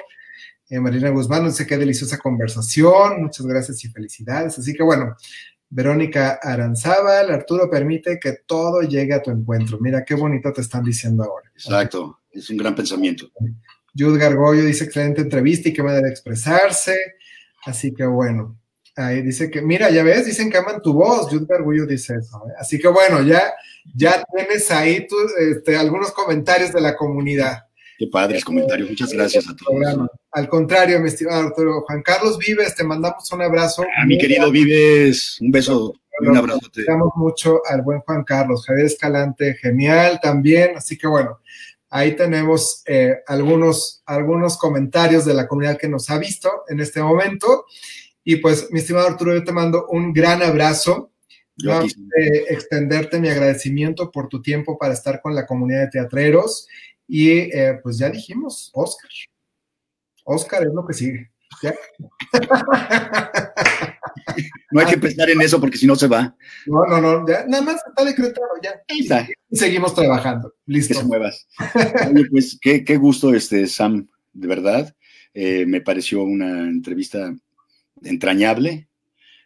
Eh, Marina Guzmán, no sé qué deliciosa conversación, muchas gracias y felicidades. Así que bueno, Verónica Aranzábal, Arturo permite que todo llegue a tu encuentro. Mira qué bonito te están diciendo ahora.
Exacto, es un gran pensamiento.
Jude Gargollo dice excelente entrevista y qué manera de expresarse. Así que bueno, ahí dice que, mira, ya ves, dicen que aman tu voz. Jude Gargollo dice eso. ¿eh? Así que bueno, ya, ya tienes ahí este, algunos comentarios de la comunidad.
Qué padres comentarios. Muchas gracias a todos.
Al contrario, mi estimado Arturo. Juan Carlos Vives, te mandamos un abrazo.
A mi querido Vives, un beso y un abrazo.
Te damos mucho al buen Juan Carlos. Javier Escalante, genial también. Así que bueno, ahí tenemos eh, algunos, algunos comentarios de la comunidad que nos ha visto en este momento. Y pues, mi estimado Arturo, yo te mando un gran abrazo. Yo extenderte mi agradecimiento por tu tiempo para estar con la comunidad de teatreros y eh, pues ya dijimos, Oscar. Oscar es lo que sigue.
No hay que pensar en eso porque si no se va.
No, no, no, nada más está decretado ya. seguimos trabajando. Listo.
Que se muevas. pues qué, gusto, este, Sam, de verdad. Eh, me pareció una entrevista entrañable,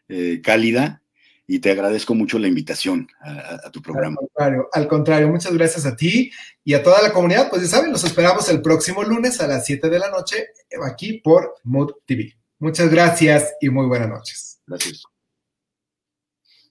eh, cálida, y te agradezco mucho la invitación a, tu programa.
Al contrario, al contrario, muchas gracias a ti y a toda la comunidad. Pues ya saben, nos esperamos el próximo lunes a las 7 de la noche aquí por Mood TV. Muchas gracias y muy buenas noches.
Gracias.